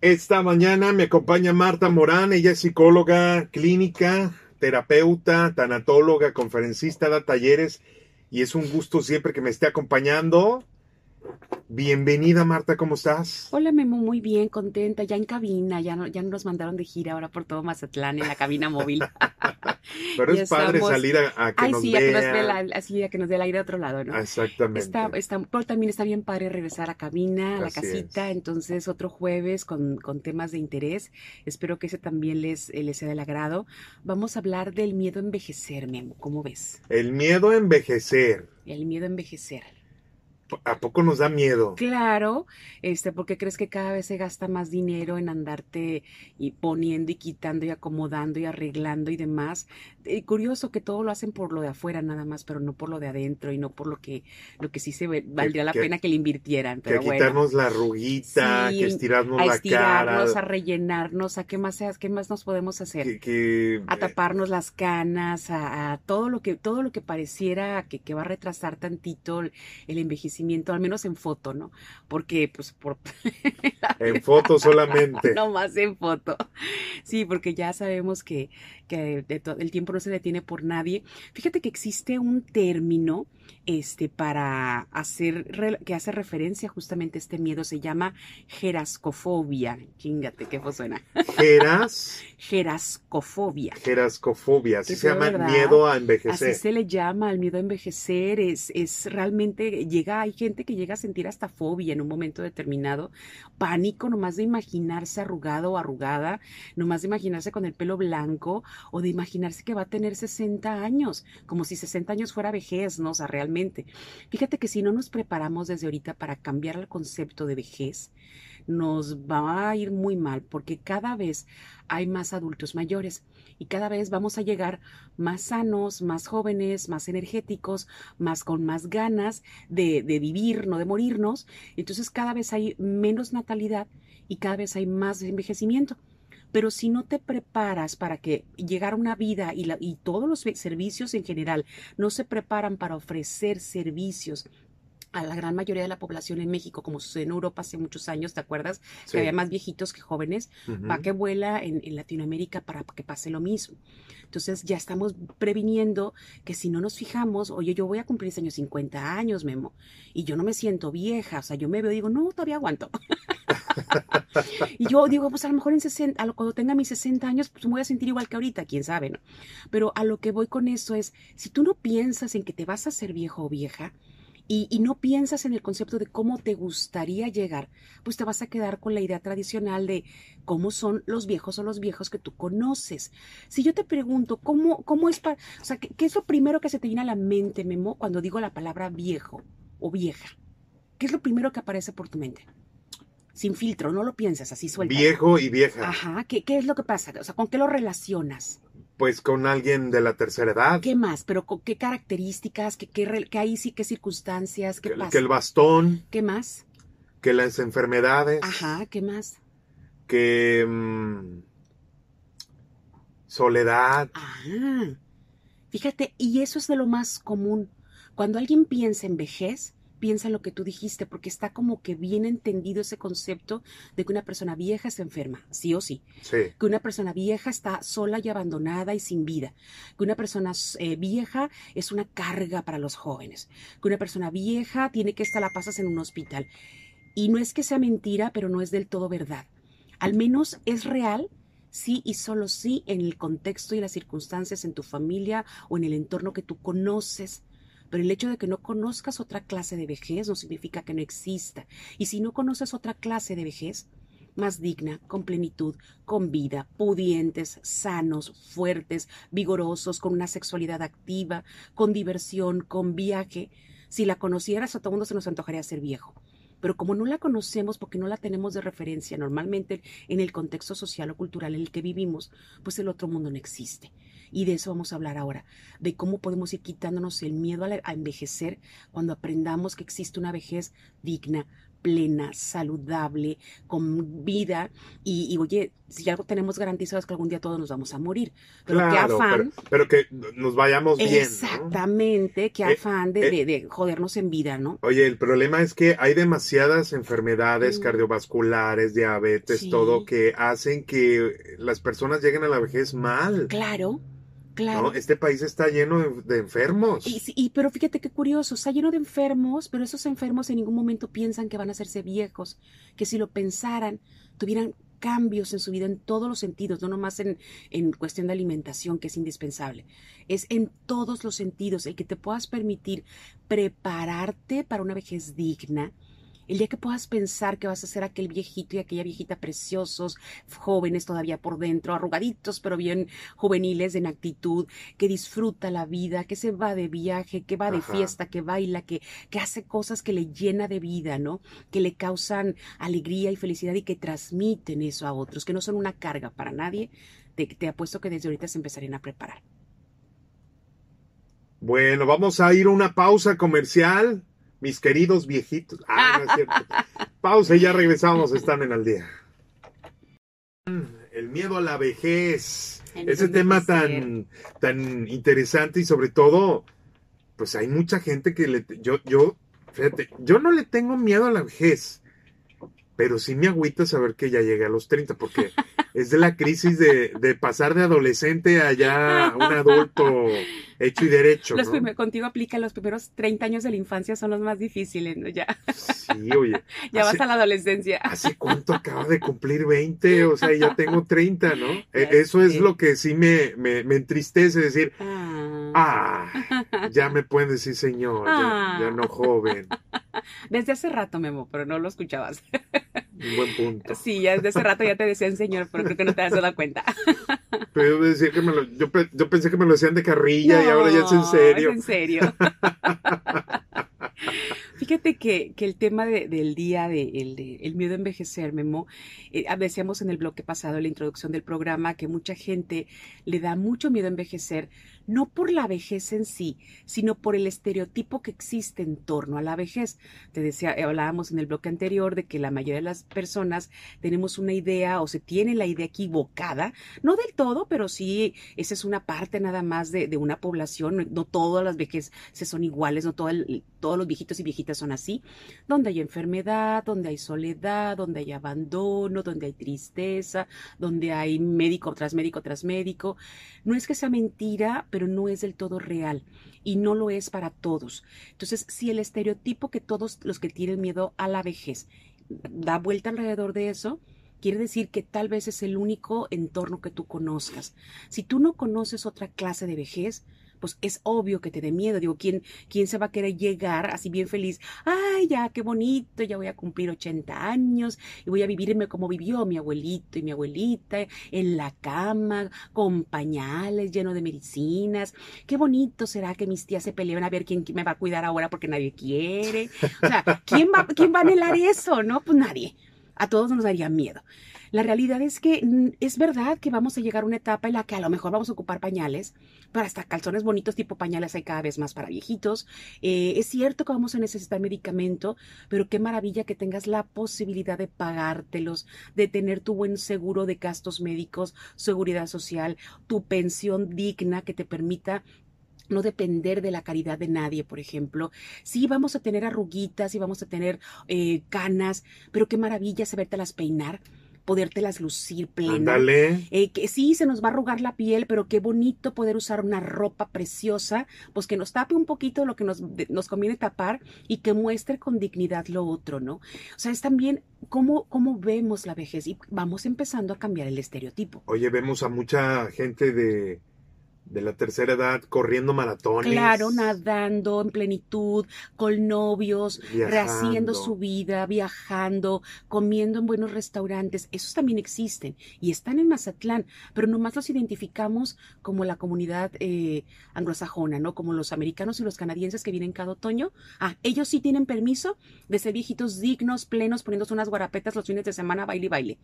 Esta mañana me acompaña Marta Morán, ella es psicóloga clínica, terapeuta, tanatóloga, conferencista, da talleres y es un gusto siempre que me esté acompañando. Bienvenida Marta, ¿cómo estás? Hola Memo, muy bien, contenta, ya en cabina, ya, no, ya nos mandaron de gira ahora por todo Mazatlán en la cabina móvil. Pero es padre salir a, que nos sí. A que nos dé así, a que nos dé el aire a otro lado, ¿no? Exactamente. Está, está, pero también está bien padre regresar a cabina, a la casita, entonces otro jueves con, con, temas de interés. Espero que ese también les, les sea del agrado. Vamos a hablar del miedo a envejecer, Memo, ¿cómo ves? El miedo a envejecer. El miedo a envejecer. ¿A poco nos da miedo? Claro, este, porque crees que cada vez se gasta más dinero en andarte y poniendo y quitando y acomodando y arreglando y demás. Eh, curioso que todo lo hacen por lo de afuera nada más, pero no por lo de adentro y no por lo que, lo que sí se valdría la pena que le invirtieran. Pero que a quitarnos la ruguita, que estirarnos, a la cara. a rellenarnos, a qué más, qué más nos podemos hacer. Que, a taparnos las canas, a, todo lo que, todo lo que pareciera que, que va a retrasar tantito el, el al menos en foto, ¿no? Porque, pues, por... en foto solamente. no más en foto. Sí, porque ya sabemos que, que el tiempo no se detiene por nadie. Fíjate que existe un término este, para hacer, que hace referencia justamente a este miedo, se llama gerascofobia. Chingate, qué suena. Geras. Gerascofobia. Gerascofobia, así se llama el miedo a envejecer. Así se le llama al miedo a envejecer, es, es realmente, llega, hay gente que llega a sentir hasta fobia en un momento determinado, pánico nomás de imaginarse arrugado o arrugada, nomás de imaginarse con el pelo blanco o de imaginarse que va a tener 60 años, como si 60 años fuera vejez, ¿no? O sea, realmente. Fíjate que si no nos preparamos desde ahorita para cambiar el concepto de vejez, nos va a ir muy mal porque cada vez hay más adultos mayores y cada vez vamos a llegar más sanos, más jóvenes, más energéticos, más con más ganas de, de vivir, no de morirnos. Entonces cada vez hay menos natalidad y cada vez hay más envejecimiento. Pero si no te preparas para que llegar a una vida y, la, y todos los servicios en general no se preparan para ofrecer servicios a la gran mayoría de la población en México, como sucede en Europa hace muchos años, ¿te acuerdas? Sí. Que había más viejitos que jóvenes, va que vuela en, en, Latinoamérica para que pase lo mismo. Entonces ya estamos previniendo que si no nos fijamos, oye, yo voy a cumplir ese año 50 años, Memo, y yo no me siento vieja, o sea, yo me veo y digo, no, todavía aguanto. y yo digo, pues a lo mejor en 60, a lo, cuando tenga mis 60 años, pues me voy a sentir igual que ahorita, quién sabe, ¿no? Pero a lo que voy con eso es, si tú no piensas en que te vas a hacer viejo o vieja, y, y, no piensas en el concepto de cómo te gustaría llegar, pues te vas a quedar con la idea tradicional de cómo son los viejos o los viejos que tú conoces. Si yo te pregunto, ¿cómo, cómo es para, o sea, ¿qué, ¿qué, es lo primero que se te viene a la mente, Memo, cuando digo la palabra viejo o vieja? ¿Qué es lo primero que aparece por tu mente? Sin filtro, no lo piensas así suelto. Viejo y vieja. Ajá, ¿qué, ¿qué es lo que pasa? O sea, ¿con qué lo relacionas? Pues con alguien de la tercera edad. ¿Qué más? ¿Pero con qué características? ¿Qué, qué, qué ahí sí? ¿Qué circunstancias? ¿Qué que, pasa? que el bastón. ¿Qué más? Que las enfermedades. Ajá, ¿qué más? Que... Mmm, soledad. Ah, fíjate, y eso es de lo más común. Cuando alguien piensa en vejez, piensa en lo que tú dijiste, porque está como que bien entendido ese concepto de que una persona vieja está enferma, sí o sí. Sí. Que una persona vieja está sola y abandonada y sin vida. Que una persona eh, vieja es una carga para los jóvenes. Que una persona vieja tiene que estar la pasas en un hospital. Y no es que sea mentira, pero no es del todo verdad. Al menos es real sí y solo sí en el contexto y las circunstancias en tu familia o en el entorno que tú conoces. Pero el hecho de que no conozcas otra clase de vejez no significa que no exista. Y si no conoces otra clase de vejez, más digna, con plenitud, con vida, pudientes, sanos, fuertes, vigorosos, con una sexualidad activa, con diversión, con viaje, si la conocieras a todo mundo se nos antojaría ser viejo. Pero como no la conocemos porque no la tenemos de referencia normalmente en el contexto social o cultural en el que vivimos, pues el otro mundo no existe. Y de eso vamos a hablar ahora, de cómo podemos ir quitándonos el miedo a, envejecer cuando aprendamos que existe una vejez digna, plena, saludable, con vida. Y, oye, si algo tenemos garantizado es que algún día todos nos vamos a morir. Pero qué afán. Pero, que nos vayamos bien. Exactamente, qué eh, afán de, eh, de, jodernos en vida, ¿no? Oye, el problema es que hay demasiadas enfermedades mm. cardiovasculares, diabetes, todo, que hacen que las personas lleguen a la vejez mal. Claro. Claro. Este país está lleno de, enfermos. Y, pero fíjate qué curioso, está lleno de enfermos, pero esos enfermos en ningún momento piensan que van a hacerse viejos, que si lo pensaran, tuvieran cambios en su vida en todos los sentidos, no nomás en, en cuestión de alimentación, que es indispensable, es en todos los sentidos, el que te puedas permitir prepararte para una vejez digna, el día que puedas pensar que vas a ser aquel viejito y aquella viejita preciosos, jóvenes todavía por dentro, arrugaditos pero bien juveniles en actitud, que disfruta la vida, que se va de viaje, que va de fiesta, que baila, que, que hace cosas que le llena de vida, ¿no? Que le causan alegría y felicidad y que transmiten eso a otros, que no son una carga para nadie. Te, te apuesto que desde ahorita se empezarían a preparar. Bueno, vamos a ir a una pausa comercial mis queridos viejitos. Ah, no es cierto. Pausa y ya regresamos, están en al día. El miedo a la vejez. Ese tema tan, tan interesante y sobre todo, pues hay mucha gente que le... Yo, yo, fíjate, yo no le tengo miedo a la vejez, pero sí me agüita saber que ya llegué a los 30, porque es de la crisis de, de pasar de adolescente a ya un adulto hecho y derecho. Los contigo aplica los primeros 30 años de la infancia son los más difíciles, ¿no? Ya. Sí, oye. ya vas a la adolescencia. ¿Hace cuánto acaba de cumplir 20? O sea, ya tengo 30, ¿no? E, eso es lo que sí me, me, me entristece decir. Ah. ah. ya me pueden decir señor, ya, ya no ah. joven. Desde hace rato, Memo, pero no lo escuchabas. Un buen punto. Sí, ya desde hace rato ya te decían señor, pero creo que no te has dado cuenta. Pero decir que me lo, yo, yo, pensé que me lo decían de carrilla y ahora ya es en serio. Es en serio. Fíjate que, que, el tema del día de, el, miedo a envejecer, Memo, eh, decíamos en el bloque pasado, la introducción del programa, que mucha gente le da mucho miedo a envejecer no por la vejez en sí, sino por el estereotipo que existe en torno a la vejez. Te decía, hablábamos en el bloque anterior de que la mayoría de las personas tenemos una idea o se tiene la idea equivocada, no del todo, pero sí, esa es una parte nada más de, una población, no, todas las vejeces son iguales, no todos los viejitos y viejitas son así, donde hay enfermedad, donde hay soledad, donde hay abandono, donde hay tristeza, donde hay médico tras médico tras médico. No es que sea mentira, pero no es del todo real y no lo es para todos. Entonces, si el estereotipo que todos los que tienen miedo a la vejez da vuelta alrededor de eso, quiere decir que tal vez es el único entorno que tú conozcas. Si tú no conoces otra clase de vejez, pues es obvio que te dé miedo. Digo, ¿quién, ¿quién se va a querer llegar así bien feliz? Ay, ya, qué bonito, ya voy a cumplir 80 años y voy a vivirme como vivió mi abuelito y mi abuelita, en la cama, con pañales, lleno de medicinas. Qué bonito será que mis tías se peleen a ver quién me va a cuidar ahora porque nadie quiere. O sea, ¿quién va, quién va a anhelar eso? No, pues nadie. A todos nos daría miedo. La realidad es que mm, es verdad que vamos a llegar a una etapa en la que a lo mejor vamos a ocupar pañales, para hasta calzones bonitos tipo pañales hay cada vez más para viejitos. Eh, es cierto que vamos a necesitar medicamento, pero qué maravilla que tengas la posibilidad de pagártelos, de tener tu buen seguro de gastos médicos, seguridad social, tu pensión digna que te permita no depender de la caridad de nadie, por ejemplo. Sí, vamos a tener arruguitas y vamos a tener eh, canas, pero qué maravilla sabértelas peinar podértelas lucir plena. Eh, que sí, se nos va a arrugar la piel, pero qué bonito poder usar una ropa preciosa, pues que nos tape un poquito lo que nos, nos conviene tapar y que muestre con dignidad lo otro, ¿no? O sea, es también cómo, cómo vemos la vejez y vamos empezando a cambiar el estereotipo. Oye, vemos a mucha gente de de la tercera edad corriendo maratones. Claro, nadando en plenitud, con novios, rehaciendo su vida, viajando, comiendo en buenos restaurantes. Esos también existen y están en Mazatlán, pero nomás los identificamos como la comunidad eh, anglosajona, ¿no? Como los americanos y los canadienses que vienen cada otoño. Ah, ellos sí tienen permiso de ser viejitos dignos, plenos, poniéndose unas guarapetas los fines de semana, baile y baile.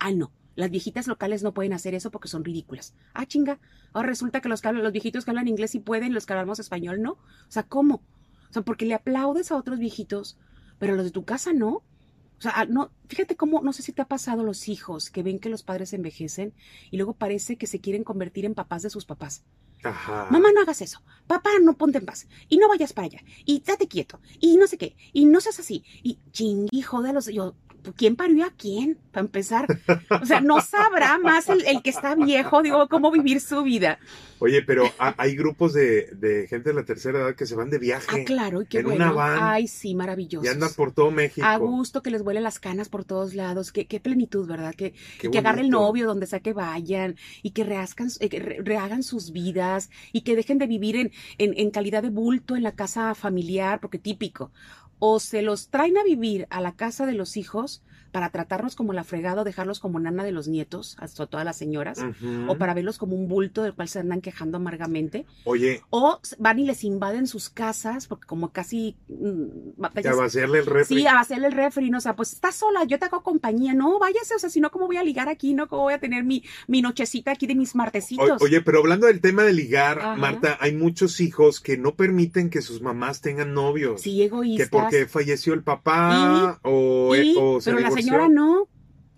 Ah, no. Las viejitas locales no pueden hacer eso porque son ridículas. Ah, chinga. Ahora resulta que los, los viejitos que hablan inglés sí pueden, los que hablamos español no. O sea, ¿cómo? O sea, porque le aplaudes a otros viejitos, pero los de tu casa no. O sea, no, fíjate cómo, no sé si te ha pasado los hijos que ven que los padres envejecen y luego parece que se quieren convertir en papás de sus papás. Ajá. Mamá, no hagas eso. Papá, no ponte en paz. Y no vayas para allá. Y date quieto. Y no sé qué. Y no seas así. Y chingui, jódalos. Yo, ¿quién parió a quién? Para empezar. O sea, no sabrá más el, el, que está viejo, digo, cómo vivir su vida. Oye, pero hay grupos de, de, gente de la tercera edad que se van de viaje. Ah, claro, y qué en bueno. una van. Ay, sí, maravilloso. Y andan por todo México. A gusto, que les vuelen las canas por todos lados. Qué, qué plenitud, ¿verdad? Que, que agarre el novio donde sea que vayan y que reazcan, eh, que re- rehagan sus vidas y que dejen de vivir en, en, en calidad de bulto en la casa familiar, porque típico. O se los traen a vivir a la casa de los hijos para tratarnos como la fregada o dejarlos como nana de los nietos, hasta todas las señoras, o para verlos como un bulto del cual se andan quejando amargamente, Oye, o van y les invaden sus casas, porque como casi mm, a vaciarle el refri. Sí, a hacerle el refri, ¿no? O sea, pues estás sola, yo te hago compañía, no, váyase, o sea, si no, ¿cómo voy a ligar aquí, no? ¿Cómo voy a tener mi, mi nochecita aquí de mis O- martesitos? Oye, pero hablando del tema de ligar, Ajá. Marta, hay muchos hijos que no permiten que sus mamás tengan novios. sí, que egoístas. porque falleció el papá o, Sí, o se pero. Señora no.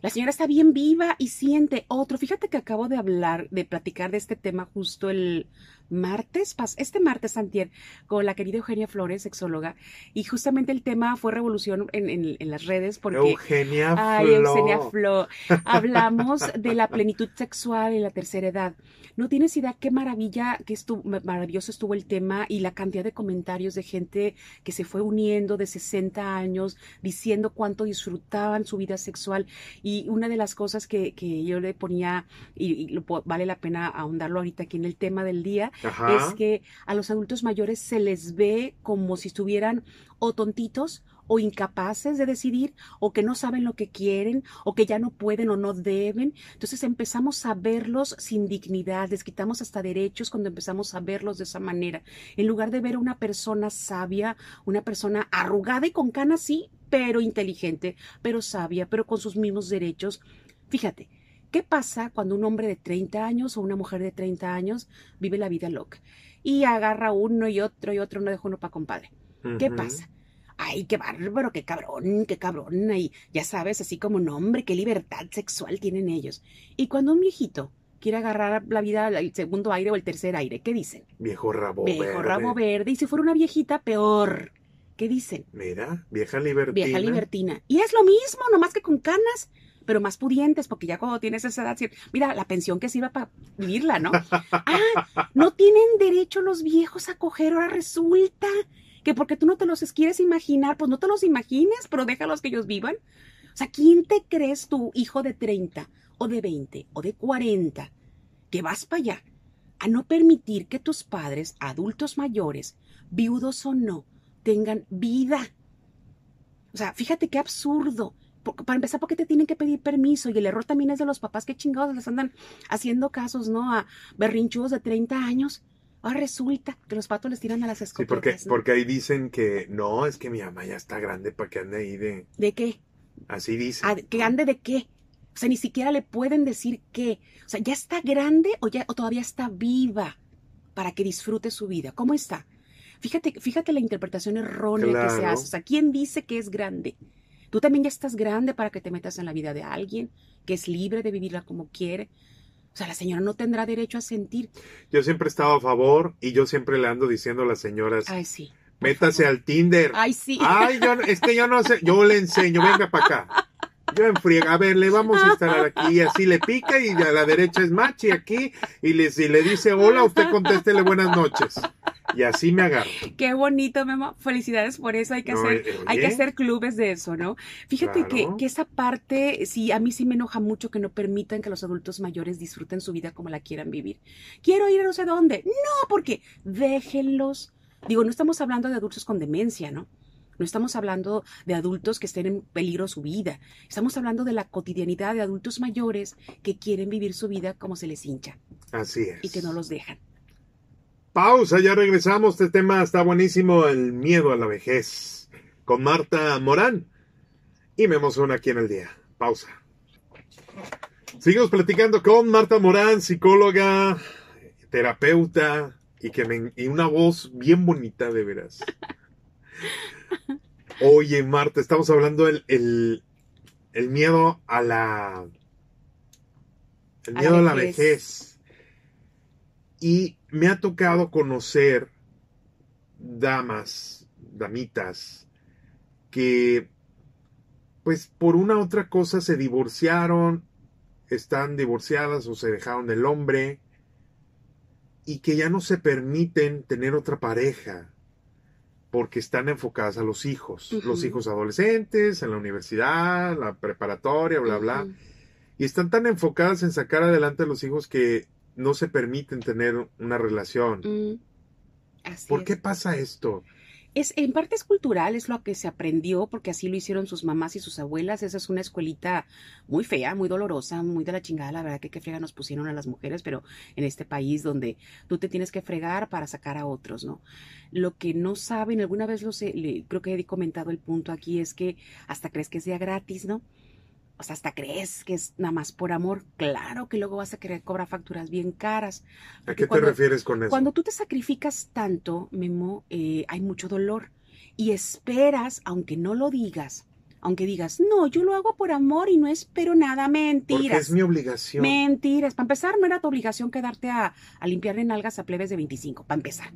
La señora está bien viva y siente otro. Fíjate que acabo de hablar, de platicar de este tema justo el martes, este martes antier, con la querida Eugenia Flores, sexóloga, y justamente el tema fue revolución en, en- en las redes porque Eugenia Ay, Flo. Eugenia Flo. Hablamos de la plenitud sexual en la tercera edad. No tienes idea qué maravilla, qué estuvo, maravilloso estuvo el tema y la cantidad de comentarios de gente que se fue uniendo de 60 años diciendo cuánto disfrutaban su vida sexual. Y una de las cosas que, que yo le ponía, y, y lo vale la pena ahondarlo ahorita aquí en el tema del día, Ajá. es que a los adultos mayores se les ve como si estuvieran o tontitos o incapaces de decidir o que no saben lo que quieren o que ya no pueden o no deben. Entonces empezamos a verlos sin dignidad, les quitamos hasta derechos cuando empezamos a verlos de esa manera. En lugar de ver a una persona sabia, una persona arrugada y con canas, sí, pero inteligente, pero sabia, pero con sus mismos derechos. Fíjate, ¿Qué pasa cuando un hombre de 30 años o una mujer de 30 años vive la vida loca y agarra uno y otro y otro, no deja uno para compadre? ¿Qué pasa? Ay, qué bárbaro, qué cabrón, qué cabrón. Y ya sabes, así como nombre, qué libertad sexual tienen ellos. Y cuando un viejito quiere agarrar la vida, el segundo aire o el tercer aire, ¿qué dicen? Viejo rabo Viejo verde. rabo verde. Y si fuera una viejita, peor. ¿Qué dicen? Mira, vieja libertina. Vieja libertina. Y es lo mismo, nomás que con canas, pero más pudientes, porque ya cuando tienes esa edad, mira, la pensión que sirva para vivirla, ¿no? Ah, no tienen derecho los viejos a coger, ahora resulta que porque tú no te los quieres imaginar, pues no te los imagines, pero déjalos que ellos vivan. O sea, ¿quién te crees tú, hijo de 30 o de 20 o de 40, que vas para allá a no permitir que tus padres, adultos mayores, viudos o no, tengan vida? O sea, fíjate qué absurdo. Por- Para empezar, ¿por qué te tienen que pedir permiso? Y el error también es de los papás que chingados les andan haciendo casos, ¿no? A berrinchudos de 30 años. Ahora resulta que los patos les tiran a las Sí, escopetas. porque, ¿no? porque ahí dicen que no, es que mi mamá ya está grande para que ande ahí de. ¿De qué? Así dicen. ¿A- ¿Que ande de qué? O sea, ni siquiera le pueden decir qué. O sea, ¿ya está grande o, ya, o todavía está viva para que disfrute su vida? ¿Cómo está? Fíjate, fíjate la interpretación errónea que se hace. O sea, ¿quién dice que es grande? Tú también ya estás grande para que te metas en la vida de alguien que es libre de vivirla como quiere. O sea, la señora no tendrá derecho a sentir. Yo siempre he estado a favor y yo siempre le ando diciendo a las señoras, Ay, sí. métase favor. al Tinder. Ay, sí. Ay, yo, es que yo no sé, yo le enseño, venga para acá. Yo en friega, a ver, le vamos a instalar aquí, y así le pica y a la derecha es machi aquí, y le, si le dice hola, usted contéstele buenas noches. Y así me agarro. Qué bonito, Memo. Felicidades por eso. Hay que, No, hacer, eh, hay que oye. hacer clubes de eso, ¿no? Fíjate que esa parte, sí, a mí sí me enoja mucho que no permitan que los adultos mayores disfruten su vida como la quieran vivir. Quiero ir a no sé dónde. No, porque déjenlos. Digo, no estamos hablando de adultos con demencia, ¿no? No estamos hablando de adultos que estén en peligro su vida. Estamos hablando de la cotidianidad de adultos mayores que quieren vivir su vida como se les hincha Así es. y que no los dejan. Pausa, ya regresamos. Este tema está buenísimo, el miedo a la vejez, con Marta Morán. Y me emociona aquí en el día. Pausa. Seguimos platicando con Marta Morán, psicóloga, terapeuta y, que me- y una voz bien bonita, de veras. Oye, Marta, estamos hablando del el el miedo a la el A la miedo a la vejez. vejez. Y me ha tocado conocer damas, damitas, que pues por una u otra cosa se divorciaron, están divorciadas o se dejaron del hombre y que ya no se permiten tener otra pareja porque están enfocadas a los hijos, los hijos adolescentes, en la universidad, la preparatoria, bla, bla. Y están tan enfocadas en sacar adelante a los hijos que no se permiten tener una relación. Mm, Así ¿Por es. qué pasa esto? Es, en parte es cultural, es lo que se aprendió, porque así lo hicieron sus mamás y sus abuelas. Esa es una escuelita muy fea, muy dolorosa, muy de la chingada. La verdad que qué frega nos pusieron a las mujeres, pero en este país donde tú te tienes que fregar para sacar a otros, ¿no? Lo que no saben, alguna vez lo sé, le- creo que he comentado el punto aquí, es que hasta crees que día gratis, ¿no? Sea, hasta crees que es nada más por amor. Claro que luego vas a querer cobrar facturas bien caras. ¿A Porque qué te cuando- refieres con eso? Cuando tú te sacrificas tanto, Memo, eh, hay mucho dolor y esperas, aunque no lo digas, aunque digas, no, yo lo hago por amor y no espero nada, Porque mentiras. es mi obligación. Mentiras. Para empezar, no era tu obligación quedarte a, a limpiarle nalgas a plebes de 25, para empezar.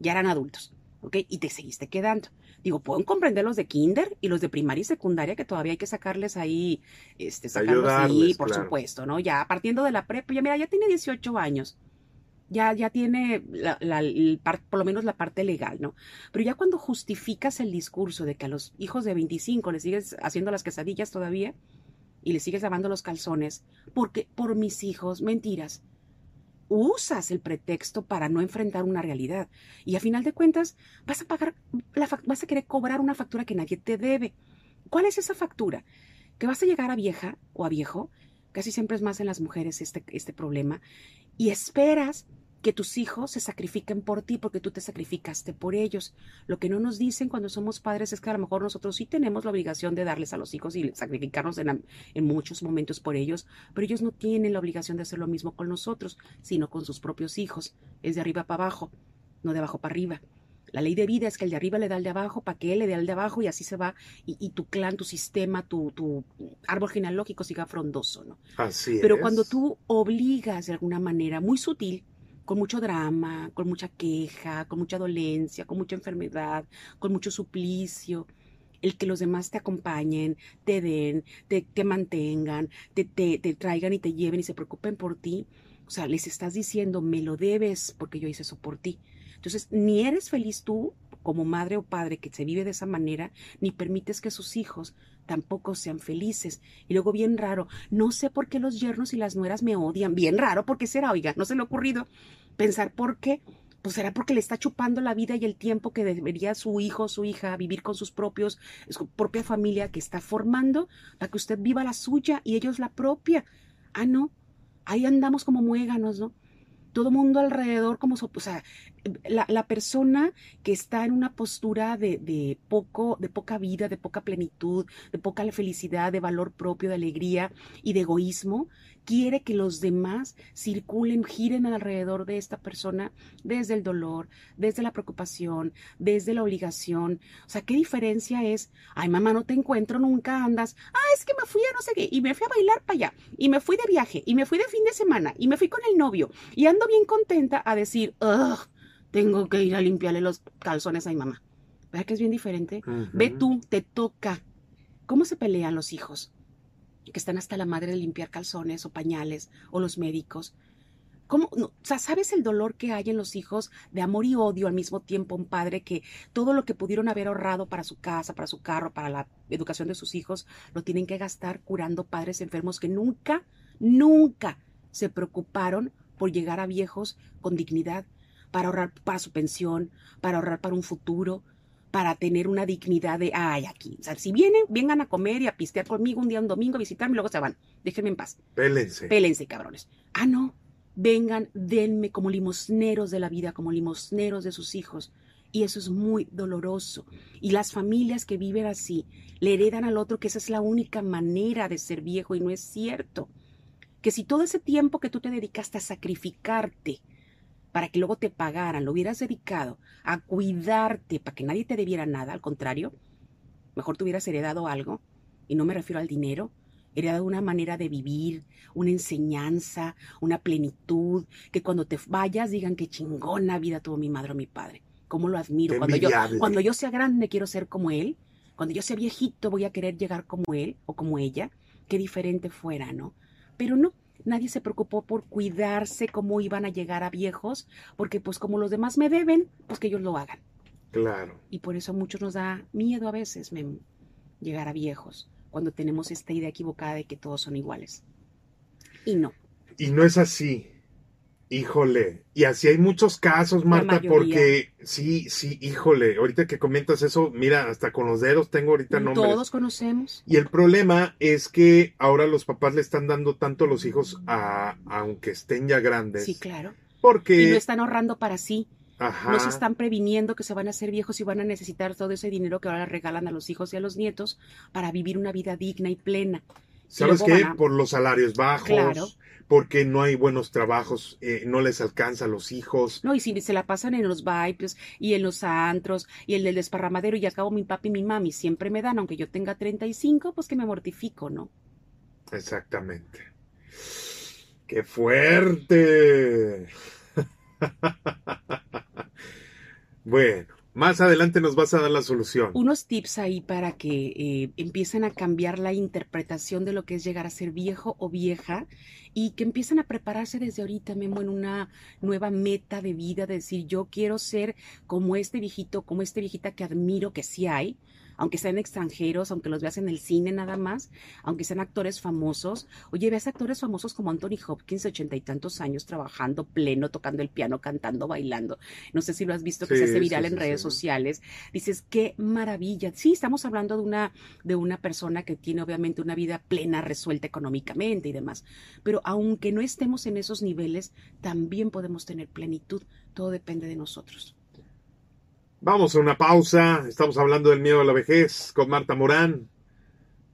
Ya eran adultos, ¿ok? Y te seguiste quedando. Digo, pueden comprender los de kinder y los de primaria y secundaria que todavía hay que sacarles ahí, este, sacarlos ahí, por claro. supuesto, ¿no? Ya partiendo de la prepa, ya mira, ya tiene 18 años. Ya, ya tiene la- la- el par- por lo menos la parte legal, ¿no? Pero ya cuando justificas el discurso de que a los hijos de 25 les sigues haciendo las quesadillas todavía y les sigues lavando los calzones, porque por mis hijos, mentiras, usas el pretexto para no enfrentar una realidad. Y a final de cuentas, vas a pagar, la vas a querer cobrar una factura que nadie te debe. ¿Cuál es esa factura? Que vas a llegar a vieja o a viejo, casi siempre es más en las mujeres este, este problema, y esperas que tus hijos se sacrifiquen por ti porque tú te sacrificaste por ellos. Lo que no nos dicen cuando somos padres es que a lo mejor nosotros sí tenemos la obligación de darles a los hijos y sacrificarnos en, en muchos momentos por ellos, pero ellos no tienen la obligación de hacer lo mismo con nosotros, sino con sus propios hijos. Es de arriba para abajo, no de abajo para arriba. La ley de vida es que el de arriba le da al de abajo para que él le dé al de abajo y así se va y, y tu clan, tu sistema, tu, tu árbol genealógico siga frondoso, ¿no? Así Pero es. cuando tú obligas de alguna manera muy sutil, con mucho drama, con mucha queja, con mucha dolencia, con mucha enfermedad, con mucho suplicio, el que los demás te acompañen, te den, te, te mantengan, te, te, te traigan y te lleven y se preocupen por ti, o sea, les estás diciendo, me lo debes porque yo hice eso por ti. Entonces, ni eres feliz tú como madre o padre que se vive de esa manera, ni permites que sus hijos tampoco sean felices. Y luego bien raro, no sé por qué los yernos y las nueras me odian, bien raro, ¿por qué será? Oiga, no se le ha ocurrido pensar por qué. Pues será porque le está chupando la vida y el tiempo que debería su hijo su hija vivir con sus propios, su propia familia que está formando, para que usted viva la suya y ellos la propia. Ah, no, ahí andamos como muéganos, ¿no? Todo mundo alrededor como, o sea, la, la persona que está en una postura de, de poco, de poca vida, de poca plenitud, de poca felicidad, de valor propio, de alegría y de egoísmo, quiere que los demás circulen, giren alrededor de esta persona desde el dolor, desde la preocupación, desde la obligación. O sea, ¿qué diferencia es? Ay, mamá, no te encuentro, nunca andas. Ah, es que me fui a no sé qué, y me fui a bailar para allá, y me fui de viaje, y me fui de fin de semana, y me fui con el novio, y ando bien contenta a decir, ugh, tengo que ir a limpiarle los calzones a mi mamá. ¿Verdad que es bien diferente? Ve tú, te toca. ¿Cómo se pelean los hijos? Que están hasta la madre de limpiar calzones o pañales o los médicos. ¿Cómo? No, ¿sabes el dolor que hay en los hijos de amor y odio al mismo tiempo? Un padre que todo lo que pudieron haber ahorrado para su casa, para su carro, para la educación de sus hijos, lo tienen que gastar curando padres enfermos que nunca, nunca se preocuparon por llegar a viejos con dignidad, para ahorrar para su pensión, para ahorrar para un futuro, para tener una dignidad de, ay, aquí. O sea, si vienen, vengan a comer y a pistear conmigo un día, un domingo, a visitarme y luego se van. Déjenme en paz. Pélense. Pélense, cabrones. Ah, no. Vengan, denme como limosneros de la vida, como limosneros de sus hijos. Y eso es muy doloroso. Y las familias que viven así le heredan al otro que esa es la única manera de ser viejo y no es cierto. Que si todo ese tiempo que tú te dedicaste a sacrificarte para que luego te pagaran, lo hubieras dedicado a cuidarte para que nadie te debiera nada, al contrario, mejor te hubieras heredado algo y no me refiero al dinero, heredado una manera de vivir, una enseñanza, una plenitud, que cuando te vayas digan que chingona vida tuvo mi madre o mi padre. ¿Cómo lo admiro? Cuando yo, cuando yo sea grande quiero ser como él, cuando yo sea viejito voy a querer llegar como él o como ella, qué diferente fuera, ¿no? Pero no, nadie se preocupó por cuidarse cómo iban a llegar a viejos, porque pues como los demás me deben, pues que ellos lo hagan. Claro. Y por eso a muchos nos da miedo a veces llegar a viejos, cuando tenemos esta idea equivocada de que todos son iguales. Y no. Y no es así. Híjole, y así hay muchos casos, Marta, porque sí, sí, híjole, ahorita que comentas eso, mira, hasta con los dedos tengo ahorita nombres. Todos conocemos. Y el problema es que ahora los papás le están dando tanto a los hijos, a, aunque estén ya grandes. Sí, claro. Porque... Y no están ahorrando para sí. Ajá. No se están previniendo que se van a hacer viejos y van a necesitar todo ese dinero que ahora regalan a los hijos y a los nietos para vivir una vida digna y plena. ¿Sabes qué? Por los salarios bajos, porque no hay buenos trabajos, eh, no les alcanza a los hijos. No, y si se la pasan en los vipes y en los antros y el del desparramadero y al cabo mi papi y mi mami siempre me dan, aunque yo tenga 35, pues que me mortifico, ¿no? Exactamente. ¡Qué fuerte! bueno, más adelante nos vas a dar la solución. Unos tips ahí para que eh, empiecen a cambiar la interpretación de lo que es llegar a ser viejo o vieja y que empiecen a prepararse desde ahorita, Memo, en una nueva meta de vida, de decir, yo quiero ser como este viejito, como este viejita que admiro que sí hay, aunque sean extranjeros, aunque los veas en el cine nada más, aunque sean actores famosos. Oye, ves actores famosos como Anthony Hopkins, ochenta y tantos años trabajando pleno, tocando el piano, cantando, bailando. No sé si lo has visto que se hace viral en redes sociales. Dices, qué maravilla. Sí, estamos hablando de una, de una persona que tiene obviamente una vida plena, resuelta económicamente y demás. Pero aunque no estemos en esos niveles, también podemos tener plenitud. Todo depende de nosotros. Vamos a una pausa. Estamos hablando del miedo a la vejez con Marta Morán.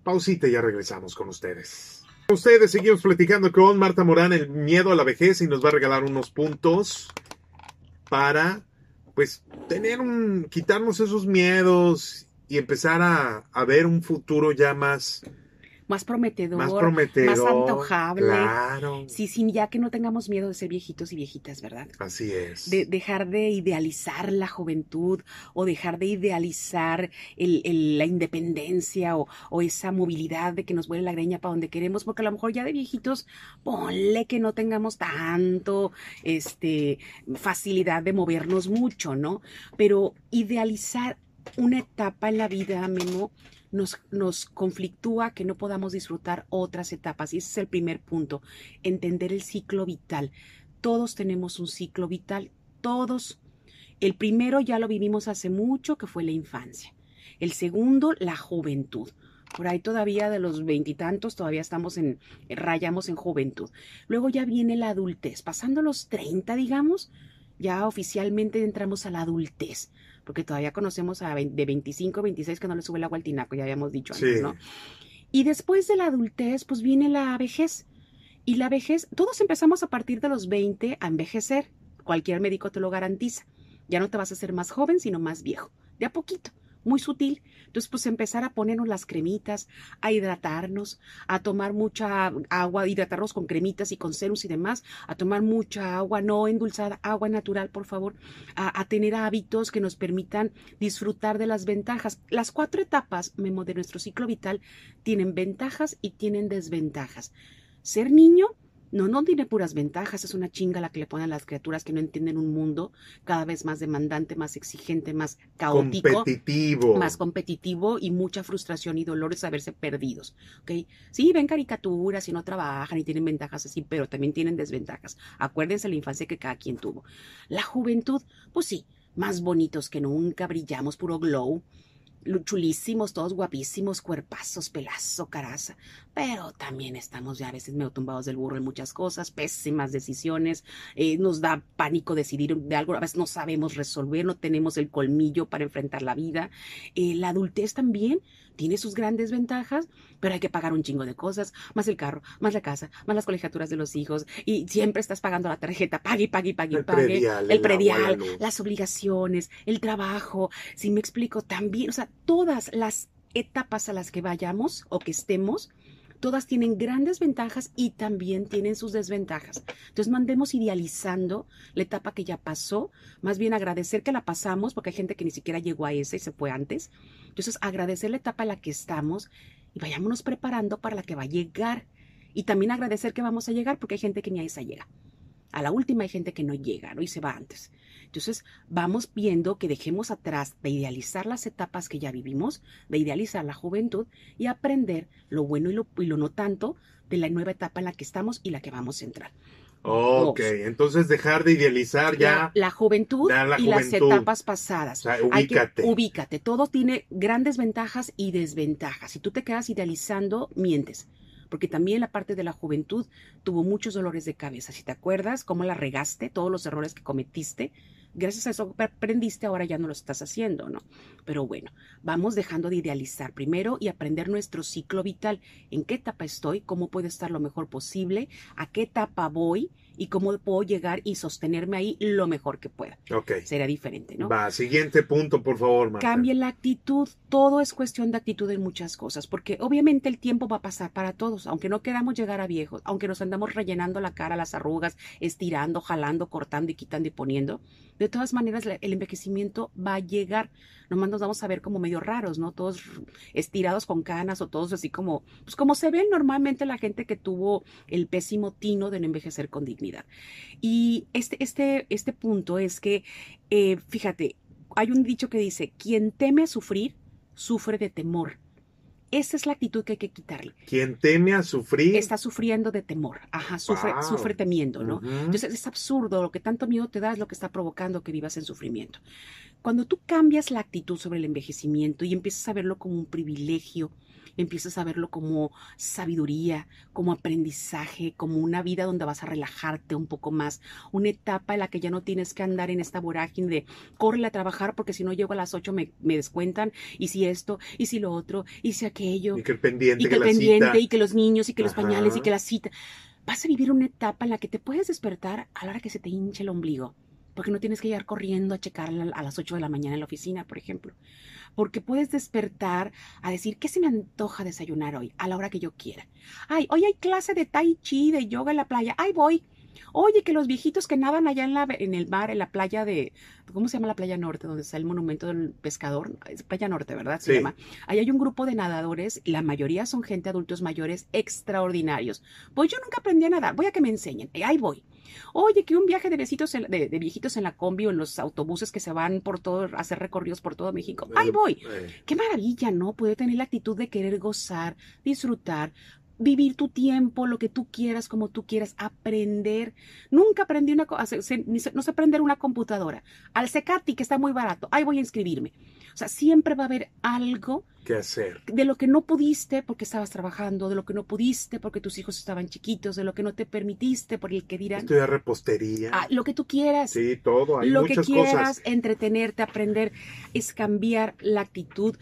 Pausita y ya regresamos con ustedes. Ustedes seguimos platicando con Marta Morán el miedo a la vejez y nos va a regalar unos puntos para pues tener un quitarnos esos miedos y empezar a, a ver un futuro ya más más prometedor, más, prometedor, más antojable. Claro. Sí, sí, ya que no tengamos miedo de ser viejitos y viejitas, ¿verdad? Así es. De dejar de idealizar la juventud o dejar de idealizar el, la independencia o, o, esa movilidad de que nos vuele la greña para donde queremos, porque a lo mejor ya de viejitos, ponle que no tengamos tanto este, facilidad de movernos mucho, ¿no? Pero idealizar una etapa en la vida, Memo, nos, nos conflictúa que no podamos disfrutar otras etapas. Y ese es el primer punto, entender el ciclo vital. Todos tenemos un ciclo vital, todos. El primero ya lo vivimos hace mucho, que fue la infancia. El segundo, la juventud. Por ahí todavía de los veintitantos todavía estamos en, rayamos en juventud. Luego ya viene la adultez. Pasando los treinta, digamos, ya oficialmente entramos a la adultez porque todavía conocemos a de 25, 26 que no le sube el agua al tinaco, ya habíamos dicho antes, ¿no? Y después de la adultez, pues viene la vejez. Y la vejez, todos empezamos a partir de los 20 a envejecer. Cualquier médico te lo garantiza. Ya no te vas a hacer más joven, sino más viejo. De a poquito muy sutil. Entonces, pues empezar a ponernos las cremitas, a hidratarnos, a tomar mucha agua, hidratarnos con cremitas y con serums y demás, a tomar mucha agua no endulzada, agua natural, por favor, a, tener hábitos que nos permitan disfrutar de las ventajas. Las cuatro etapas, Memo, de nuestro ciclo vital tienen ventajas y tienen desventajas. Ser niño no, no tiene puras ventajas, es una chinga la que le ponen a las criaturas que no entienden un mundo cada vez más demandante, más exigente, más caótico. Competitivo. Más competitivo y mucha frustración y dolor de saberse perdidos. ¿ok? Sí, ven caricaturas y no trabajan y tienen ventajas así, pero también tienen desventajas. Acuérdense la infancia que cada quien tuvo. La juventud, pues sí, más bonitos que nunca, brillamos, puro glow chulísimos, todos guapísimos, cuerpazos, pelazo, caraza, pero también estamos ya a veces medio tumbados del burro en muchas cosas, pésimas decisiones, eh, nos da pánico decidir de algo, a veces no sabemos resolver, no tenemos el colmillo para enfrentar la vida. Eh, la adultez también tiene sus grandes ventajas, pero hay que pagar un chingo de cosas, más el carro, más la casa, más las colegiaturas de los hijos, y siempre estás pagando la tarjeta, pague, pague, pague, pague, el predial, las obligaciones, el trabajo, si me explico, también, o sea, todas las etapas a las que vayamos o que estemos, todas tienen grandes ventajas y también tienen sus desventajas. Entonces, mandemos idealizando la etapa que ya pasó, más bien agradecer que la pasamos, porque hay gente que ni siquiera llegó a esa y se fue antes. Entonces, agradecer la etapa en la que estamos y vayámonos preparando para la que va a llegar. Y también agradecer que vamos a llegar, porque hay gente que ni a esa llega. A la última hay gente que no llega, ¿no? Y se va antes. Entonces, vamos viendo que dejemos atrás de idealizar las etapas que ya vivimos, de idealizar la juventud y aprender lo bueno y lo, y lo no tanto de la nueva etapa en la que estamos y la que vamos a entrar. Ok, entonces dejar de idealizar ya. La, juventud y las etapas pasadas. O sea, ubícate. ubícate. Todo tiene grandes ventajas y desventajas. Si tú te quedas idealizando, mientes porque también la parte de la juventud tuvo muchos dolores de cabeza. Si te acuerdas cómo la regaste, todos los errores que cometiste, gracias a eso aprendiste, ahora ya no lo estás haciendo, ¿no? Pero bueno, vamos dejando de idealizar primero y aprender nuestro ciclo vital. ¿En qué etapa estoy? ¿Cómo puedo estar lo mejor posible? ¿A qué etapa voy? Y cómo puedo llegar y sostenerme ahí lo mejor que pueda. Ok. Sería diferente, ¿no? Va, siguiente punto, por favor, Marta. Cambie la actitud. Todo es cuestión de actitud en muchas cosas, porque obviamente el tiempo va a pasar para todos, aunque no queramos llegar a viejos, aunque nos andamos rellenando la cara, las arrugas, estirando, jalando, cortando y quitando y poniendo. De todas maneras, el envejecimiento va a llegar. Nomás nos vamos a ver como medio raros, ¿no? Todos estirados con canas o todos así como, pues como se ve normalmente la gente que tuvo el pésimo tino de no envejecer con dignidad. Y este, este, este punto es que, eh, fíjate, hay un dicho que dice, quien teme a sufrir, sufre de temor. Esa es la actitud que hay que quitarle. Quien teme a sufrir. Está sufriendo de temor. Ajá, sufre, sufre temiendo, ¿no? Entonces es absurdo. Lo que tanto miedo te da es lo que está provocando que vivas en sufrimiento. Cuando tú cambias la actitud sobre el envejecimiento y empiezas a verlo como un privilegio, empiezas a verlo como sabiduría, como aprendizaje, como una vida donde vas a relajarte un poco más, una etapa en la que ya no tienes que andar en esta vorágine de corre a trabajar porque si no llego a las 8 me, descuentan, y si esto, y si lo otro, y si aquello. Y que el pendiente, y que, el pendiente, y que los niños, y que los pañales, y que la cita. Vas a vivir una etapa en la que te puedes despertar a la hora que se te hinche el ombligo porque no tienes que llegar corriendo a checar a las 8 de la mañana en la oficina, por ejemplo. Porque puedes despertar a decir, ¿qué se me antoja desayunar hoy? A la hora que yo quiera. Ay, hoy hay clase de tai chi, de yoga en la playa. Ay, voy. Oye, que los viejitos que nadan allá en, la, en el mar, en la playa de, ¿cómo se llama la playa norte? Donde está el monumento del pescador. Es playa norte, ¿verdad? Se llama. Ahí hay un grupo de nadadores, la mayoría son gente adultos mayores extraordinarios. Pues yo nunca aprendí a nadar, voy a que me enseñen. Ahí voy. Oye, que un viaje de, besitos de, viejitos en la combi o en los autobuses que se van por todo, a hacer recorridos por todo México. Ahí voy. Qué maravilla, ¿no? Puede tener la actitud de querer gozar, disfrutar, vivir tu tiempo, lo que tú quieras, como tú quieras, aprender. Nunca aprendí una cosa, no sé aprender una computadora. Al Secati, que está muy barato, ahí voy a inscribirme. O sea, siempre va a haber algo que hacer. De lo que no pudiste porque estabas trabajando, de lo que no pudiste porque tus hijos estaban chiquitos, de lo que no te permitiste por el que dirán. Estudiar repostería. Ah, lo que tú quieras. Sí, todo. Hay lo muchas que quieras, entretenerte, aprender, es cambiar la actitud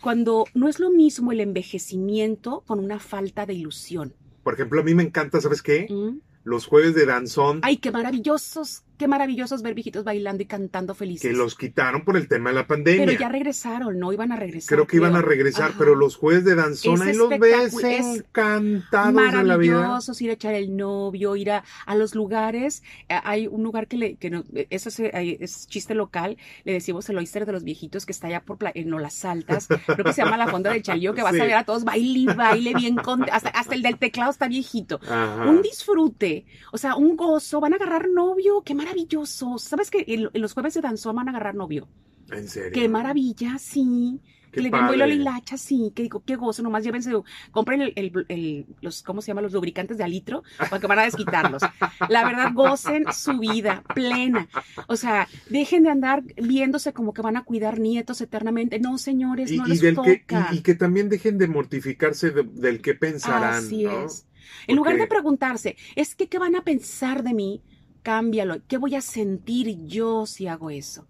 cuando no es lo mismo el envejecimiento con una falta de ilusión. Por ejemplo, a mí me encanta, ¿sabes qué? Mm. Los jueves de danzón. Ay, qué maravillosos qué maravillosos ver viejitos bailando y cantando felices. Que los quitaron por el tema de la pandemia. Pero ya regresaron, no iban a regresar. Creo que iban a regresar, pero los jueces de danzón ahí los ves encantados de la vida. Maravillosos, ir a echar el novio, ir a, los lugares. Eh, hay un lugar que le, que no, eso es, chiste local, le decimos el oyster de los viejitos que está allá por en las altas, creo que se llama la fonda de Chayó, que vas a ver a todos baile y baile bien con, hasta, hasta el del teclado está viejito. Un disfrute, o sea, un gozo, van a agarrar novio, qué maravilla maravilloso. ¿Sabes que en, los jueves de danzón van a agarrar novio? ¿En serio? Qué maravilla, sí. que le den vuelo a la hilacha, sí, que digo, qué gozo, nomás llévense, compren el, los, ¿cómo se llama? Los lubricantes de alitro, para que van a desquitarlos. La verdad, gocen su vida plena. O sea, dejen de andar viéndose como que van a cuidar nietos eternamente. No, señores, no les toca. y, que también dejen de mortificarse del que pensarán. Así es. En lugar de preguntarse, es que, ¿qué van a pensar de mí? Cámbialo. ¿Qué voy a sentir yo si hago eso?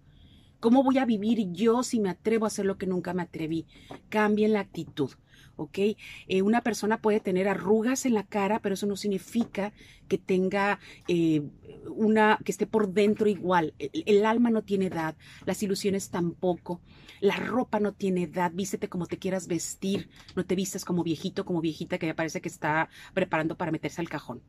¿Cómo voy a vivir yo si me atrevo a hacer lo que nunca me atreví? Cambien la actitud. ¿ok? Eh, una persona puede tener arrugas en la cara, pero eso no significa que tenga eh, una, que esté por dentro igual. El, el, alma no tiene edad, las ilusiones tampoco, la ropa no tiene edad, vístete como te quieras vestir, no te vistas como viejito, como viejita que me parece que está preparando para meterse al cajón.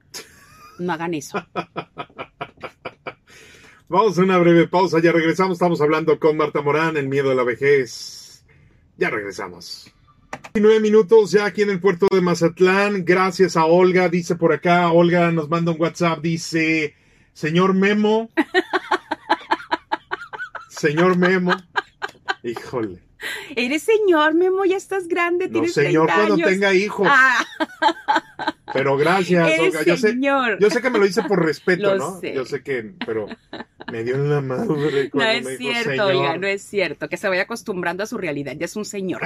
No hagan eso. Vamos a una breve pausa, ya regresamos, estamos hablando con Marta Morán, el miedo a la vejez. Ya regresamos. Nueve minutos ya aquí en el puerto de Mazatlán. Gracias a Olga, dice por acá. Olga nos manda un WhatsApp, dice, señor Memo. señor Memo. Híjole. Eres señor, Memo, ya estás grande, No, tienes señor, 30 cuando tenga hijos. Ah, Pero gracias, Olga. Yo sé, yo sé que me lo dice por respeto, ¿no? sé. Yo sé que, pero me dio en la madre no me es dijo, cierto. Olga, no es cierto. Que se vaya acostumbrando a su realidad, ya es un señor.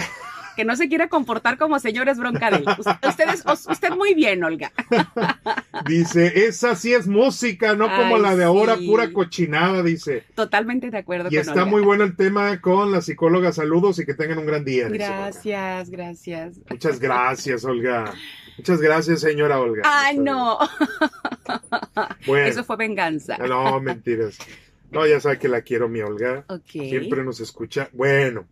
Que no se quiera comportar como señor es bronca de él. Usted, es- usted muy bien, Olga. Dice, esa sí es música, no como Ay, la de ahora, sí. pura cochinada, dice. Totalmente de acuerdo Y con está Olga. muy bueno el tema con la psicóloga. Saludos y que tengan un gran día. dice. Gracias, gracias. Muchas gracias, Olga. Muchas gracias, señora Olga. Ay, no. Bueno, Eso fue venganza. no, mentiras. No, ya sabe que la quiero, mi Olga. Ok. Siempre nos escucha. Bueno,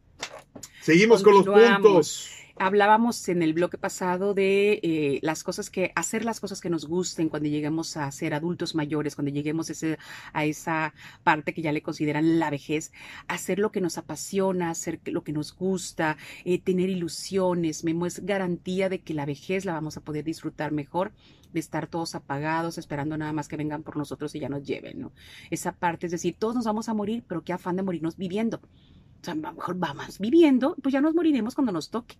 seguimos con los puntos. Hablábamos en el bloque pasado de eh, las cosas que, hacer las cosas que nos gusten cuando lleguemos a ser adultos mayores, cuando lleguemos ese, a esa parte que ya le consideran la vejez, hacer lo que nos apasiona, hacer lo que nos gusta, eh, tener ilusiones. Memo es garantía de que la vejez la vamos a poder disfrutar mejor de estar todos apagados, esperando nada más que vengan por nosotros y ya nos lleven, ¿no? Esa parte, es decir, todos nos vamos a morir, pero qué afán de morirnos viviendo. Sea, a lo mejor vamos viviendo, pues ya nos moriremos cuando nos toque.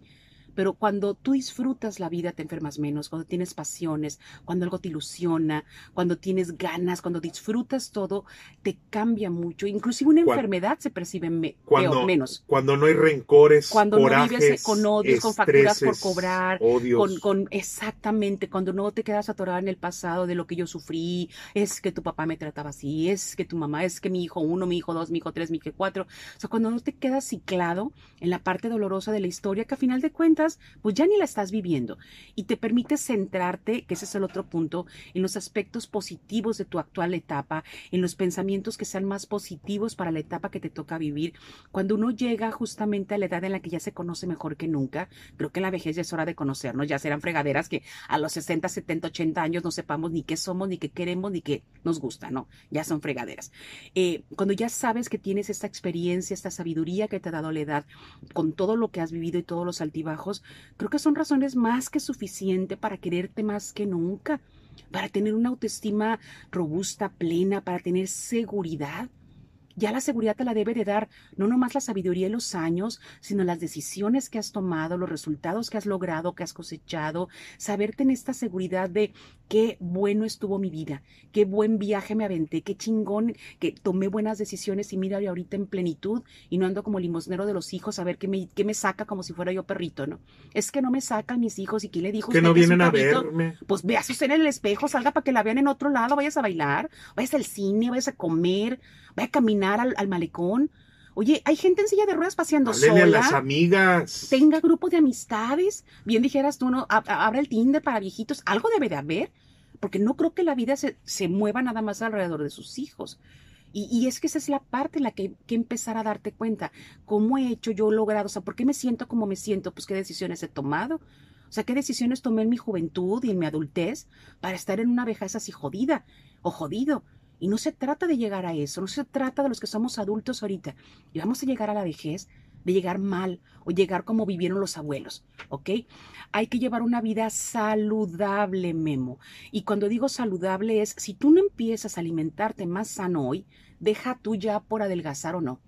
Pero cuando tú disfrutas la vida te enfermas menos, cuando tienes pasiones, cuando algo te ilusiona, cuando tienes ganas, cuando disfrutas todo, te cambia mucho. Inclusive una enfermedad se percibe me- Cuando, peor, menos. cuando no hay rencores, Cuando no vives con odios, con facturas por cobrar, odios. Con, con exactamente, cuando no te quedas atorada en el pasado de lo que yo sufrí, es que tu papá me trataba así, es que tu mamá, es que mi hijo uno, mi hijo dos, mi hijo tres, mi hijo cuatro. O sea, cuando no te quedas ciclado en la parte dolorosa de la historia, que a final de cuentas, pues ya ni la estás viviendo. Y te permite centrarte, que ese es el otro punto, en los aspectos positivos de tu actual etapa, en los pensamientos que sean más positivos para la etapa que te toca vivir. Cuando uno llega justamente a la edad en la que ya se conoce mejor que nunca, creo que en la vejez ya es hora de conocernos, ya serán fregaderas que a los 60, 70, 80 años no sepamos ni qué somos, ni qué queremos, ni qué nos gusta, ¿no? Ya son fregaderas. Eh, cuando ya sabes que tienes esta experiencia, esta sabiduría que te ha dado la edad, con todo lo que has vivido y todos los altibajos, creo que son razones más que suficiente para quererte más que nunca, para tener una autoestima robusta, plena, para tener seguridad. Ya la seguridad te la debe de dar no nomás la sabiduría y los años, sino las decisiones que has tomado, los resultados que has logrado, que has cosechado, saberte en esta seguridad de qué bueno estuvo mi vida, qué buen viaje me aventé, qué chingón que tomé buenas decisiones y mira ahorita en plenitud y no ando como limosnero de los hijos a ver qué me, qué me saca como si fuera yo perrito, ¿no? Es que no me sacan mis hijos y quién le dijo que no que vienen a verme. Pues veas usted en el espejo, salga para que la vean en otro lado, vayas a bailar, vayas al cine, vayas a comer, vaya a caminar al, al malecón. Oye, hay gente en silla de ruedas paseando Háblele a sola. las amigas. Tenga grupo de amistades. Bien dijeras tú, ¿no? Ab- Abra el Tinder para viejitos. Algo debe de haber. Porque no creo que la vida se, se mueva nada más alrededor de sus hijos. Y, y es que esa es la parte en la que hay que empezar a darte cuenta. ¿Cómo he hecho yo logrado? O sea, ¿por qué me siento como me siento? Pues qué decisiones he tomado. O sea, qué decisiones tomé en mi juventud y en mi adultez para estar en una vejez así jodida o jodido. Y no se trata de llegar a eso, no se trata de los que somos adultos ahorita. Y vamos a llegar a la vejez de llegar mal o llegar como vivieron los abuelos, ¿ok? Hay que llevar una vida saludable, Memo. Y cuando digo saludable es, si tú no empiezas a alimentarte más sano hoy, deja tú ya por adelgazar o no,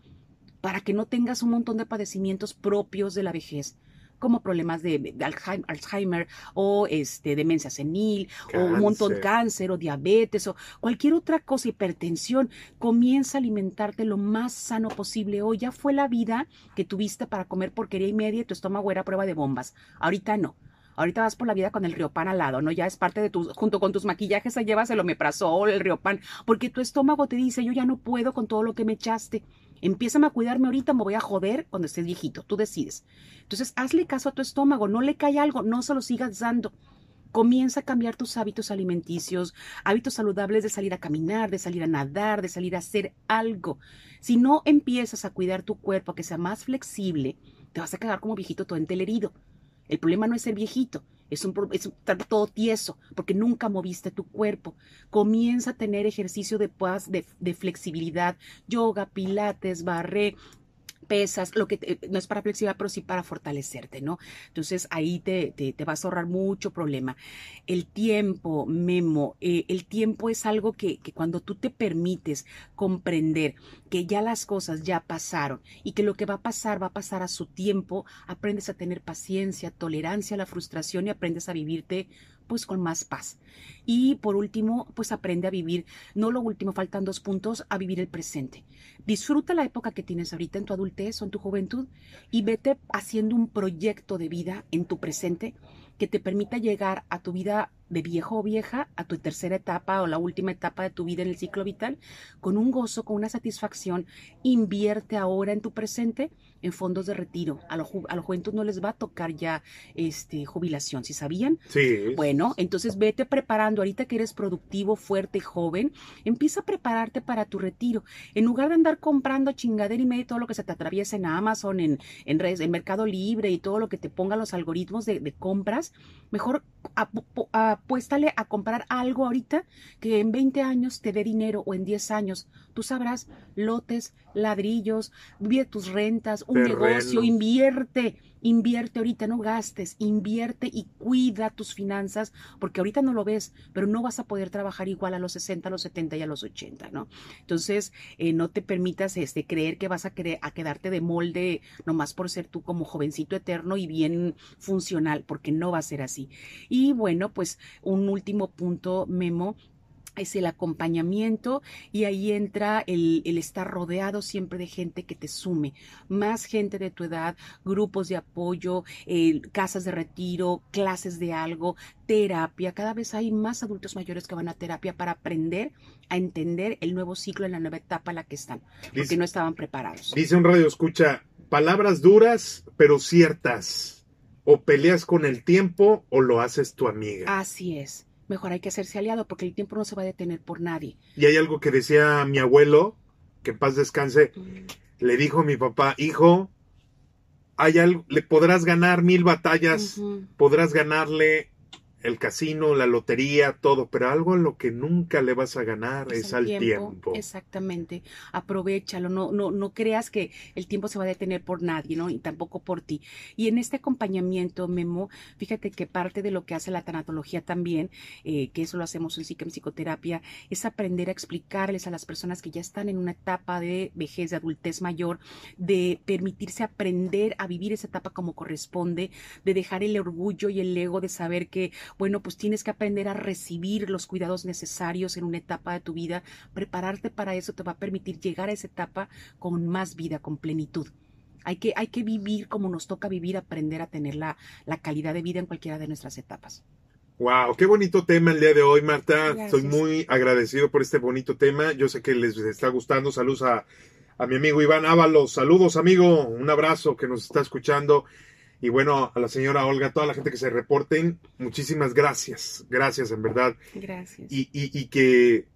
para que no tengas un montón de padecimientos propios de la vejez como problemas de, de Alzheimer, o este, demencia senil o un montón de Cáncer. cáncer o diabetes o cualquier otra cosa, hipertensión, comienza a alimentarte lo más sano posible. Hoy ya fue la vida que tuviste para comer porquería y media y tu estómago era prueba de bombas. Ahorita no. Ahorita vas por la vida con el riopan al lado, ¿no? Ya es parte de tus, junto con tus maquillajes, ahí llevas el omeprazol, el riopan, porque tu estómago te dice, yo ya no puedo con todo lo que me echaste. Empiezan a cuidarme ahorita, me voy a joder cuando estés viejito, tú decides. Entonces, hazle caso a tu estómago, no le cae algo, no se lo sigas dando. Comienza a cambiar tus hábitos alimenticios, hábitos saludables de salir a caminar, de salir a nadar, de salir a hacer algo. Si no empiezas a cuidar tu cuerpo, a que sea más flexible, te vas a quedar como viejito todo entelerido. El problema no es ser viejito, es un, es todo tieso, porque nunca moviste tu cuerpo. Comienza a tener ejercicio de paz, de, de flexibilidad, yoga, pilates, barré, pesas, lo que no es para flexibilidad, pero sí para fortalecerte, ¿no? Entonces ahí te, te, vas a ahorrar mucho problema. El tiempo, Memo, eh, el tiempo es algo que, que cuando tú te permites comprender que ya las cosas ya pasaron y que lo que va a pasar va a pasar a su tiempo, aprendes a tener paciencia, tolerancia a la frustración y aprendes a vivirte pues con más paz. Y por último, pues aprende a vivir, no lo último, faltan dos puntos, a vivir el presente. Disfruta la época que tienes ahorita en tu adultez o en tu juventud y vete haciendo un proyecto de vida en tu presente que te permita llegar a tu vida de viejo o vieja, a tu tercera etapa o la última etapa de tu vida en el ciclo vital, con un gozo, con una satisfacción. Invierte ahora en tu presente en fondos de retiro. A, los a los juventud no les va a tocar ya este, jubilación, ¿sí sabían? Sí. Bueno, entonces vete preparando. Ahorita que eres productivo, fuerte, joven, empieza a prepararte para tu retiro. En lugar de andar comprando chingadera y medio todo lo que se te atraviesa en Amazon, en, en, redes, en Mercado Libre y todo lo que te pongan los algoritmos de, de compras, mejor apuéstale a comprar algo ahorita que en 20 años te dé dinero o en 10 años. Tú sabrás, lotes, ladrillos, vive tus rentas, un negocio, invierte, invierte ahorita, no gastes, invierte y cuida tus finanzas, porque ahorita no lo ves, pero no vas a poder trabajar igual a los 60, a los 70 y a los 80, ¿no? Entonces, eh, no te permitas este, creer que vas a, a quedarte de molde nomás por ser tú como jovencito eterno y bien funcional, porque no va a ser así. Y bueno, pues un último punto, Memo, es el acompañamiento y ahí entra el, estar rodeado siempre de gente que te sume, más gente de tu edad, grupos de apoyo, casas de retiro, clases de algo, terapia. Cada vez hay más adultos mayores que van a terapia para aprender a entender el nuevo ciclo en la nueva etapa en la que están, porque no estaban preparados. Dice un radio escucha, palabras duras pero ciertas. O peleas con el tiempo o lo haces tu amiga. Así es mejor hay que hacerse aliado porque el tiempo no se va a detener por nadie. Y hay algo que decía mi abuelo, que en paz descanse, mm. le dijo a mi papá, hijo, hay algo, le podrás ganar mil batallas, podrás ganarle el casino, la lotería, todo, pero algo en lo que nunca le vas a ganar es, al tiempo, Exactamente. Aprovechalo, no, no, no creas que el tiempo se va a detener por nadie, ¿no? Y tampoco por ti. Y en este acompañamiento, Memo, fíjate que parte de lo que hace la tanatología también, eh, que eso lo hacemos en psique psicoterapia, es aprender a explicarles a las personas que ya están en una etapa de vejez, de adultez mayor, de permitirse aprender a vivir esa etapa como corresponde, de dejar el orgullo y el ego de saber que bueno, pues tienes que aprender a recibir los cuidados necesarios en una etapa de tu vida. Prepararte para eso te va a permitir llegar a esa etapa con más vida, con plenitud. Hay que, hay que vivir como nos toca vivir, aprender a tener la, la calidad de vida en cualquiera de nuestras etapas. Wow, qué bonito tema el día de hoy, Marta. Estoy muy agradecido por este bonito tema. Yo sé que les está gustando. Saludos a, a mi amigo Iván Ábalos. Saludos, amigo. Un abrazo que nos está escuchando. Y bueno, a la señora Olga, toda la gente que se reporten, muchísimas gracias. Gracias, en verdad. Gracias. Y, y, y que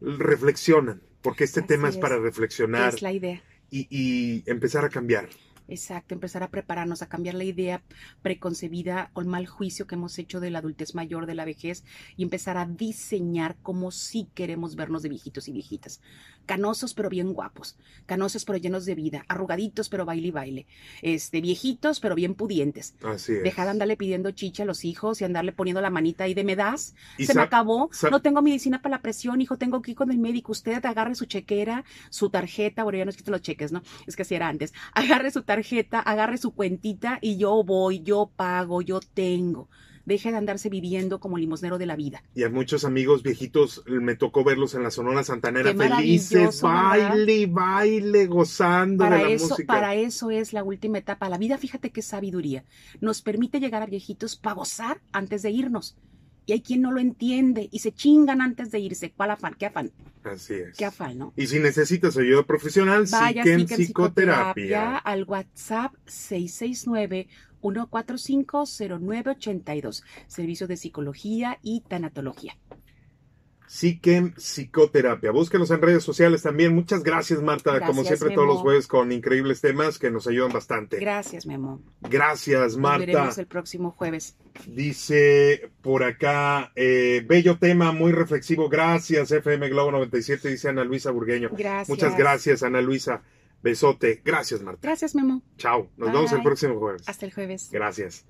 reflexionan, porque este tema es, para reflexionar. Es la idea. Y, y empezar a cambiar. Exacto, empezar a prepararnos, a cambiar la idea preconcebida o el mal juicio que hemos hecho de la adultez mayor, de la vejez, y empezar a diseñar como sí queremos vernos de viejitos y viejitas canosos pero bien guapos, canosos pero llenos de vida, arrugaditos pero baile y baile, este, viejitos pero bien pudientes. Así es. Deja de andarle pidiendo chicha a los hijos y andarle poniendo la manita ahí de me das, se me acabó, no tengo medicina para la presión, hijo, tengo que ir con el médico, usted agarre su chequera, su tarjeta, bueno, ya no es que los cheques, ¿no? Es que así era antes, agarre su tarjeta, agarre su cuentita y yo voy, yo pago, yo tengo deje de andarse viviendo como limosnero de la vida. Y a muchos amigos viejitos me tocó verlos en la Sonora Santanera felices, baile, baile, gozando para de la eso, música. Para eso es la última etapa. La vida, fíjate qué sabiduría. Nos permite llegar a viejitos para gozar antes de irnos. Y hay quien no lo entiende y se chingan antes de irse. ¿Cuál afán? ¿Qué afán? Así es. ¿Qué afán, no? Y si necesitas ayuda profesional, Vaya Psiquen Psicoterapia. al WhatsApp 669-145-0982. Servicio de psicología y tanatología. Psiquen Psicoterapia. Búsquenos en redes sociales también. Muchas gracias, Marta. Gracias, Como siempre, Memo. todos los jueves con increíbles temas que nos ayudan bastante. Gracias, Memo. Gracias, Nos Marta. veremos el próximo jueves. Dice por acá, eh, bello tema, muy reflexivo. Gracias, FM Globo 97, dice Ana Luisa Burgueño. Gracias. Muchas gracias, Ana Luisa. Besote. Gracias, Marta. Gracias, Memo. Chao. Nos vemos el próximo jueves. Hasta el jueves. Gracias.